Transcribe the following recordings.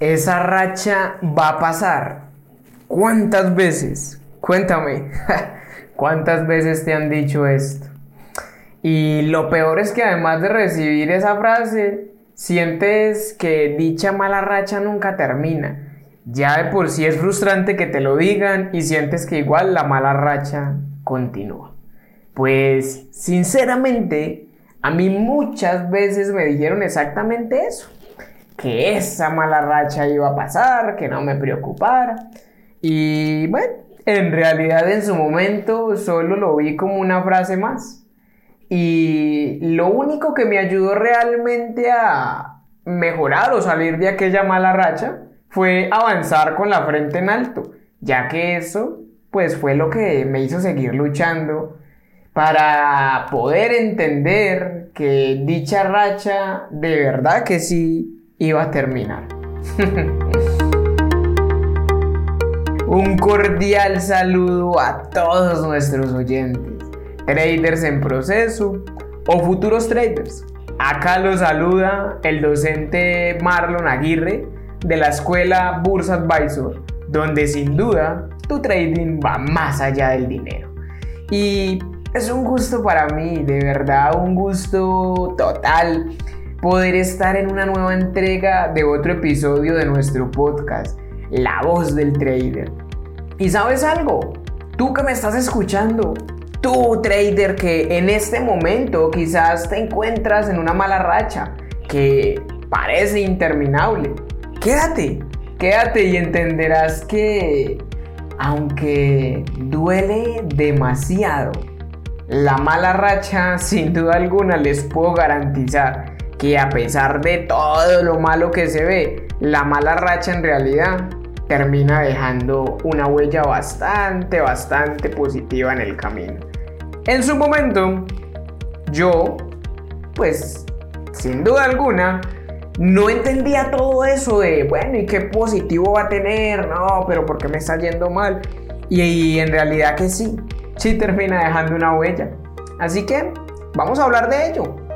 esa racha va a pasar. ¿Cuántas veces? Cuéntame, ¿cuántas veces te han dicho esto? Y lo peor es que además de recibir esa frase, sientes que dicha mala racha nunca termina. Ya de por sí es frustrante que te lo digan y sientes que igual la mala racha continúa. Pues sinceramente, a mí muchas veces me dijeron exactamente eso. Que esa mala racha iba a pasar, que no me preocupara. Y bueno, en realidad en su momento solo lo vi como una frase más. Y lo único que me ayudó realmente a mejorar o salir de aquella mala racha fue avanzar con la frente en alto, ya que eso pues fue lo que me hizo seguir luchando para poder entender que dicha racha de verdad que sí iba a terminar. Un cordial saludo a todos nuestros oyentes, traders en proceso o futuros traders. Acá los saluda el docente Marlon Aguirre de la escuela Bursa Advisor, donde sin duda tu trading va más allá del dinero. Y es un gusto para mí, de verdad un gusto total poder estar en una nueva entrega de otro episodio de nuestro podcast la voz del trader. ¿Y sabes algo? Tú que me estás escuchando, tú trader que en este momento quizás te encuentras en una mala racha que parece interminable, quédate, quédate y entenderás que aunque duele demasiado, la mala racha sin duda alguna les puedo garantizar que a pesar de todo lo malo que se ve, la mala racha en realidad termina dejando una huella bastante, bastante positiva en el camino. En su momento, yo, pues, sin duda alguna, no entendía todo eso de, bueno, ¿y qué positivo va a tener? No, pero ¿por qué me está yendo mal? Y, en realidad que sí, sí termina dejando una huella. Así que, vamos a hablar de ello.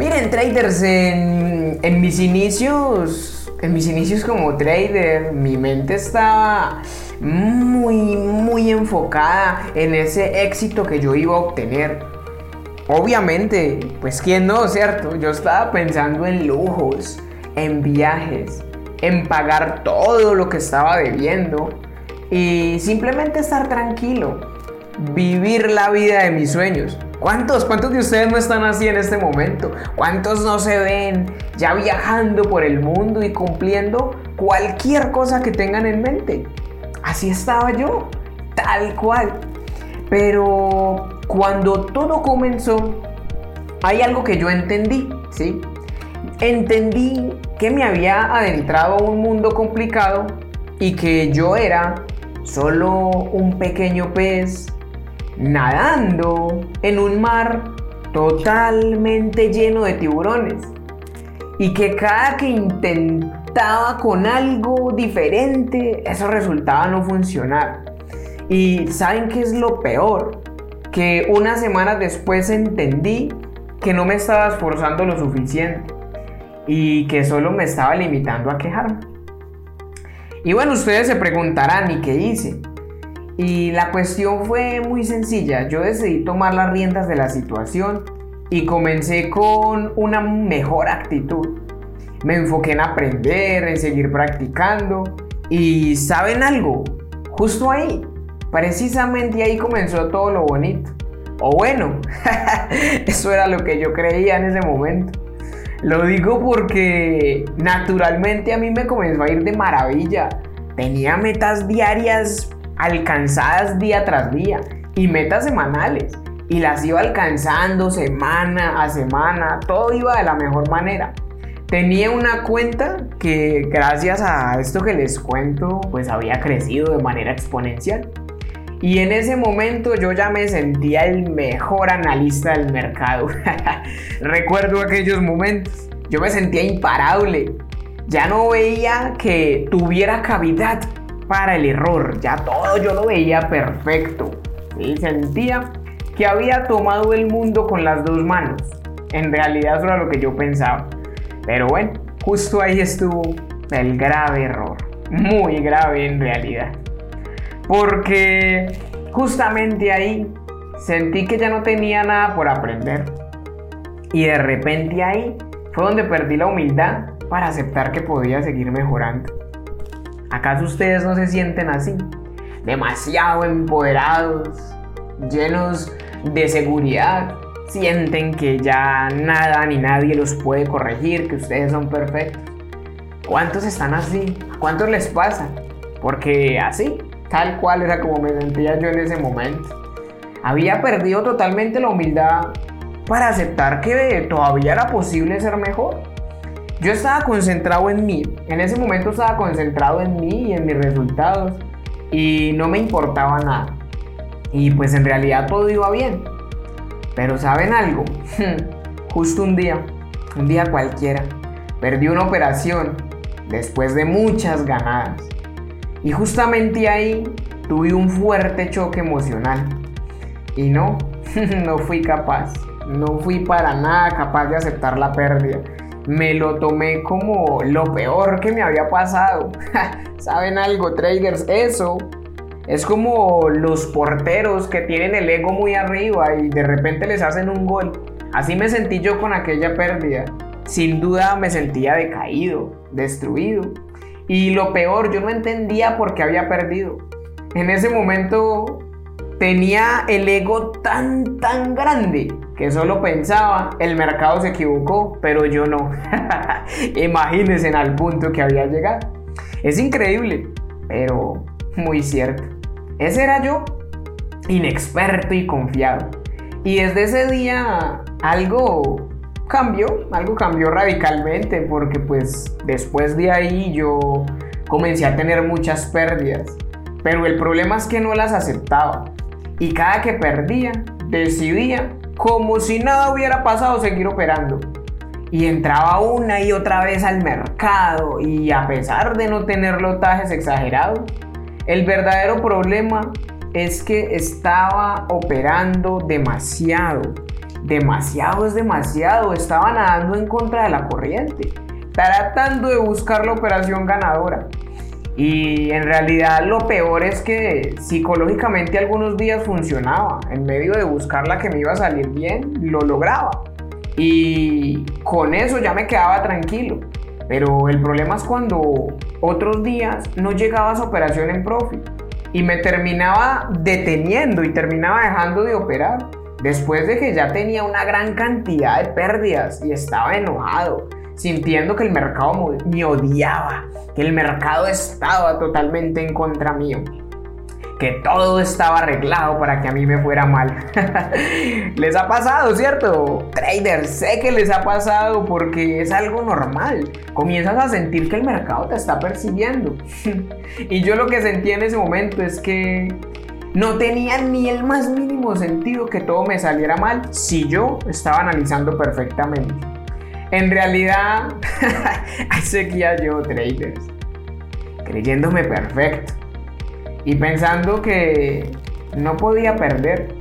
Miren, traders, en, mis inicios en mis inicios como trader, mi mente estaba muy, muy enfocada en ese éxito que yo iba a obtener. Obviamente, pues quién no, ¿cierto? Yo estaba pensando en lujos, en viajes, en pagar todo lo que estaba debiendo y simplemente estar tranquilo, vivir la vida de mis sueños. ¿Cuántos, cuántos de ustedes no están así en este momento? ¿Cuántos no se ven ya viajando por el mundo y cumpliendo cualquier cosa que tengan en mente? Así estaba yo, tal cual. Pero cuando todo comenzó, hay algo que yo entendí, ¿sí? Entendí que me había adentrado a un mundo complicado y que yo era solo un pequeño pez nadando en un mar totalmente lleno de tiburones y que cada que intentaba con algo diferente, eso resultaba no funcionar. Y ¿saben qué es lo peor? Que unas semanas después entendí que no me estaba esforzando lo suficiente y que solo me estaba limitando a quejarme. Y bueno, ustedes se preguntarán, ¿y qué hice? Y la cuestión fue muy sencilla. Yo decidí tomar las riendas de la situación y comencé con una mejor actitud. Me enfoqué en aprender, en seguir practicando. Y ¿saben algo? Justo ahí, precisamente ahí comenzó todo lo bonito. O bueno, eso era lo que yo creía en ese momento. Lo digo porque naturalmente a mí me comenzó a ir de maravilla. Tenía metas diarias alcanzadas día tras día y metas semanales. Y las iba alcanzando semana a semana, todo iba de la mejor manera. Tenía una cuenta que gracias a esto que les cuento, pues había crecido de manera exponencial. Y en ese momento yo ya me sentía el mejor analista del mercado. Recuerdo aquellos momentos. Yo me sentía imparable. Ya no veía que tuviera cavidad para el error. Ya todo yo lo veía perfecto. y Sentía que había tomado el mundo con las dos manos. En realidad eso era lo que yo pensaba. Pero bueno, justo ahí estuvo el grave error. Muy grave en realidad. Porque justamente ahí sentí que ya no tenía nada por aprender. Y de repente ahí fue donde perdí la humildad para aceptar que podía seguir mejorando. ¿Acaso ustedes no se sienten así? Demasiado empoderados, llenos de seguridad, sienten que ya nada ni nadie los puede corregir, que ustedes son perfectos. ¿Cuántos están así? ¿A cuántos les pasa? Porque así, tal cual era como me sentía yo en ese momento. Había perdido totalmente la humildad para aceptar que todavía era posible ser mejor. Yo estaba concentrado en mí, en ese momento estaba concentrado en mí y en mis resultados y no me importaba nada. Y pues en realidad todo iba bien. Pero ¿saben algo? Justo un día, un día cualquiera, perdí una operación después de muchas ganadas. Y justamente ahí tuve un fuerte choque emocional. Y no, no fui capaz, no fui para nada capaz de aceptar la pérdida. Me lo tomé como lo peor que me había pasado. ¿Saben algo, traders? Eso es como los porteros que tienen el ego muy arriba y de repente les hacen un gol. Así me sentí yo con aquella pérdida. Sin duda me sentía decaído, destruido. Y lo peor, yo no entendía por qué había perdido. En ese momento tenía el ego tan, tan grande que solo pensaba, el mercado se equivocó, pero yo no. Imagínense al punto que había llegado. Es increíble, pero muy cierto. Ese era yo, inexperto y confiado. Y desde ese día algo cambió, algo cambió radicalmente porque pues después de ahí yo comencé a tener muchas pérdidas. Pero el problema es que no las aceptaba. Y cada que perdía, decidía, como si nada hubiera pasado, seguir operando. Y entraba una y otra vez al mercado y a pesar de no tener lotajes exagerados, el verdadero problema es que estaba operando demasiado. Demasiado es demasiado. Estaba nadando en contra de la corriente. Tratando de buscar la operación ganadora. Y en realidad lo peor es que psicológicamente algunos días funcionaba. En medio de buscar la que me iba a salir bien, lo lograba. Y con eso ya me quedaba tranquilo. Pero el problema es cuando otros días no llegaba a su operación en profit y me terminaba deteniendo y terminaba dejando de operar después de que ya tenía una gran cantidad de pérdidas y estaba enojado, sintiendo que el mercado me odiaba, que el mercado estaba totalmente en contra mío que todo estaba arreglado para que a mí me fuera mal. les ha pasado, ¿cierto? Traders, sé que les ha pasado porque es algo normal. Comienzas a sentir que el mercado te está persiguiendo. y yo lo que sentí en ese momento es que no tenía ni el más mínimo sentido que todo me saliera mal si yo estaba analizando perfectamente. En realidad, ahí seguía yo, traders, creyéndome perfecto y pensando que no podía perder,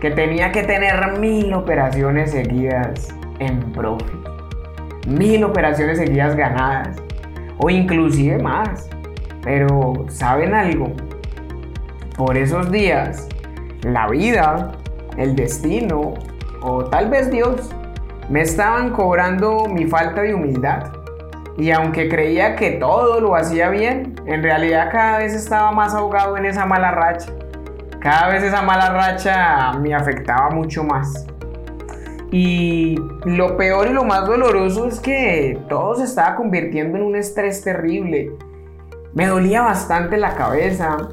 que tenía que tener mil operaciones seguidas en profit, mil operaciones seguidas ganadas o inclusive más. Pero ¿saben algo? Por esos días, la vida, el destino o tal vez Dios me estaban cobrando mi falta de humildad y aunque creía que todo lo hacía bien, en realidad cada vez estaba más ahogado en esa mala racha. Cada vez esa mala racha me afectaba mucho más. Y lo peor y lo más doloroso es que todo se estaba convirtiendo en un estrés terrible. Me dolía bastante la cabeza.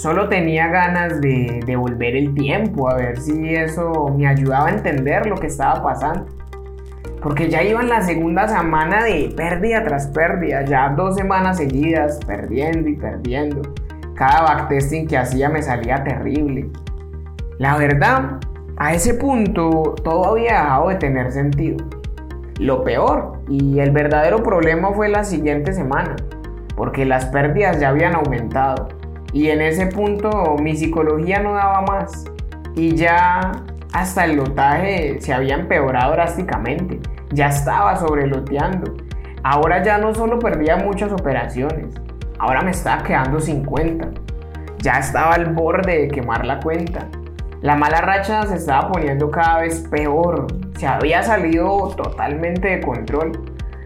Solo tenía ganas de devolver el tiempo, a ver si eso me ayudaba a entender lo que estaba pasando. Porque ya iba en la segunda semana de pérdida tras pérdida, ya dos semanas seguidas, perdiendo y perdiendo. Cada backtesting que hacía me salía terrible. La verdad, a ese punto todo había dejado de tener sentido. Lo peor y el verdadero problema fue la siguiente semana, porque las pérdidas ya habían aumentado. Y en ese punto mi psicología no daba más. Y ya hasta el lotaje se había empeorado drásticamente. Ya estaba sobreloteando. ahora ya no solo perdía muchas operaciones, ahora me estaba quedando sin cuenta. Ya estaba al borde de quemar la cuenta. La mala racha se estaba poniendo cada vez peor. Se había salido totalmente de control.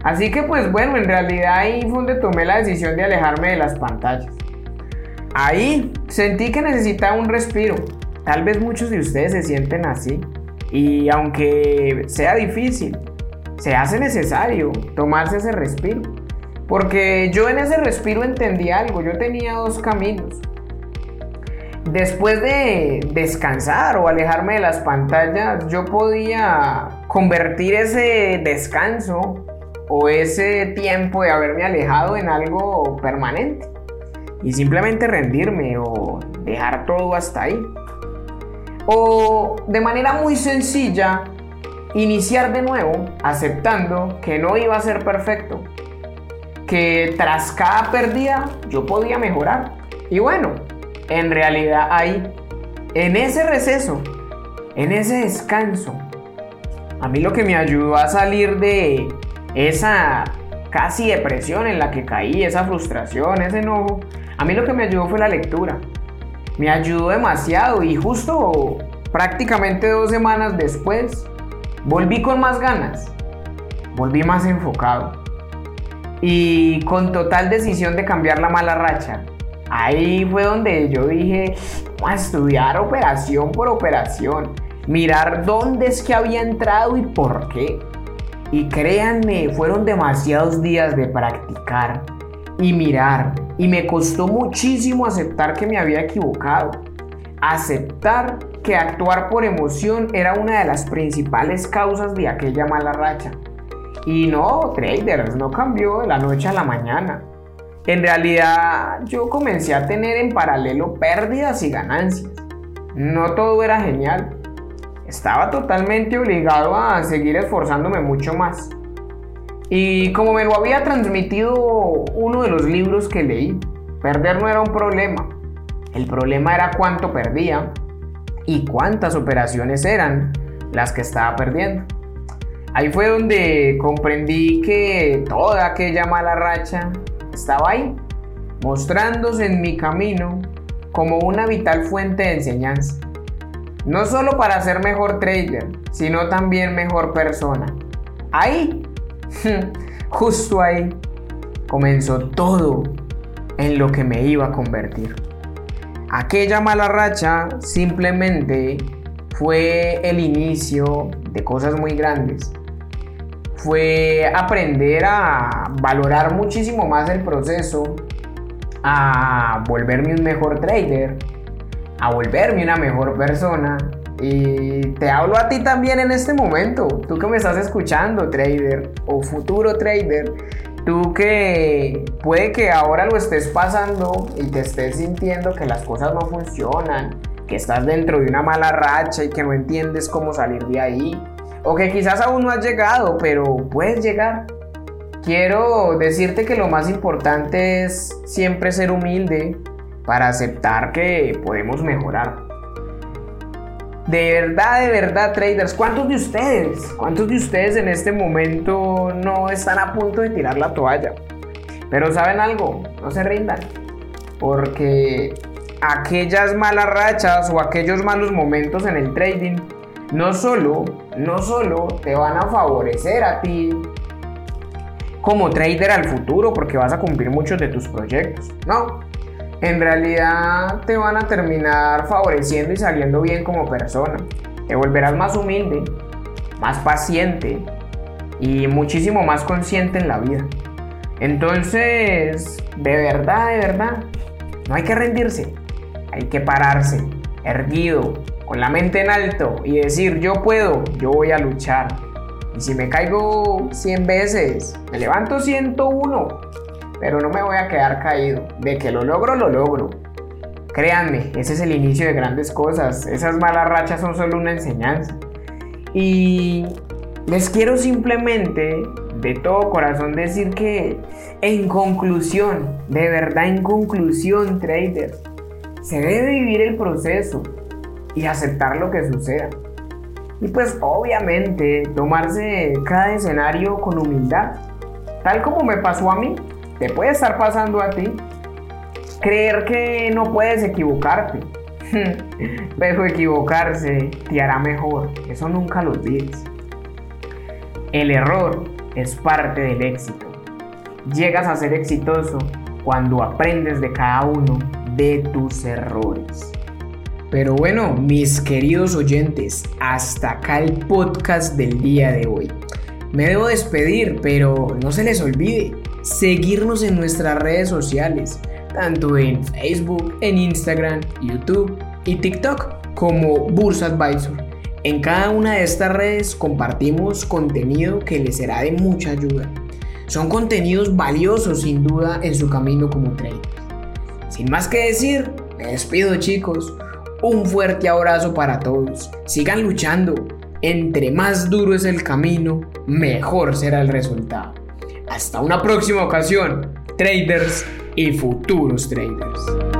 Así que pues bueno, en realidad ahí fue donde tomé la decisión de alejarme de las pantallas. Ahí sentí que necesitaba un respiro. Tal vez muchos de ustedes se sienten así. Y aunque sea difícil, se hace necesario tomarse ese respiro. Porque yo en ese respiro entendí algo. Yo tenía dos caminos. Después de descansar o alejarme de las pantallas, yo podía convertir ese descanso o ese tiempo de haberme alejado en algo permanente y simplemente rendirme o dejar todo hasta ahí. O de manera muy sencilla, iniciar de nuevo aceptando que no iba a ser perfecto, que tras cada pérdida yo podía mejorar. Y bueno, en realidad ahí, en ese receso, en ese descanso, a mí lo que me ayudó a salir de esa casi depresión en la que caí, esa frustración, ese enojo, a mí lo que me ayudó fue la lectura. Me ayudó demasiado y justo prácticamente dos semanas después volví con más ganas, volví más enfocado y con total decisión de cambiar la mala racha. Ahí fue donde yo dije, a estudiar operación por operación, mirar dónde es que había entrado y por qué. Y créanme, fueron demasiados días de practicar y mirar. Y me costó muchísimo aceptar que me había equivocado. Aceptar que actuar por emoción era una de las principales causas de aquella mala racha. Y no, traders, no cambió de la noche a la mañana. En realidad yo comencé a tener en paralelo pérdidas y ganancias. No todo era genial estaba totalmente obligado a seguir esforzándome mucho más. Y como me lo había transmitido uno de los libros que leí, perder no era un problema. El problema era cuánto perdía y cuántas operaciones eran las que estaba perdiendo. Ahí fue donde comprendí que toda aquella mala racha estaba ahí, mostrándose en mi camino como una vital fuente de enseñanza. No solo para ser mejor trader, sino también mejor persona. Ahí, justo ahí, comenzó todo en lo que me iba a convertir. Aquella mala racha simplemente fue el inicio de cosas muy grandes. Fue aprender a valorar muchísimo más el proceso, a volverme un mejor trader, a volverme una mejor persona. Y te hablo a ti también en este momento, tú que me estás escuchando, trader o futuro trader, tú que puede que ahora lo estés pasando y te estés sintiendo que las cosas no funcionan, que estás dentro de una mala racha y que no entiendes cómo salir de ahí, o que quizás aún no has llegado, pero puedes llegar. Quiero decirte que lo más importante es siempre ser humilde, para aceptar que podemos mejorar. De verdad, de verdad, traders, ¿cuántos de ustedes, cuántos de ustedes en este momento no están a punto de tirar la toalla? Pero saben algo, no se rindan, porque aquellas malas rachas o aquellos malos momentos en el trading no solo, no solo te van a favorecer a ti como trader al futuro porque vas a cumplir muchos de tus proyectos, no, en realidad te van a terminar favoreciendo y saliendo bien como persona. Te volverás más humilde, más paciente y muchísimo más consciente en la vida. Entonces, de verdad, de verdad, no hay que rendirse, hay que pararse, erguido, con la mente en alto y decir, yo puedo, yo voy a luchar. Y si me caigo 100 veces, me levanto 101 pero no me voy a quedar caído. De que lo logro, lo logro. Créanme, ese es el inicio de grandes cosas. Esas malas rachas son solo una enseñanza. Y les quiero simplemente, de todo corazón, decir que en conclusión, de verdad en conclusión, traders, se debe vivir el proceso y aceptar lo que suceda. Y pues obviamente tomarse cada escenario con humildad tal como me pasó a mí, te puede estar pasando a ti. Creer que no puedes equivocarte. Pero equivocarse te hará mejor. Eso nunca lo olvides. El error es parte del éxito. Llegas a ser exitoso cuando aprendes de cada uno de tus errores. Pero bueno, mis queridos oyentes, hasta acá el podcast del día de hoy. Me debo despedir, pero no se les olvide seguirnos en nuestras redes sociales, tanto en Facebook, en Instagram, YouTube y TikTok como Bursa Advisor. En cada una de estas redes compartimos contenido que les será de mucha ayuda. Son contenidos valiosos sin duda en su camino como trader. Sin más que decir, me despido chicos. Un fuerte abrazo para todos. Sigan luchando. Entre más duro es el camino, mejor será el resultado. Hasta una próxima ocasión, traders y futuros traders.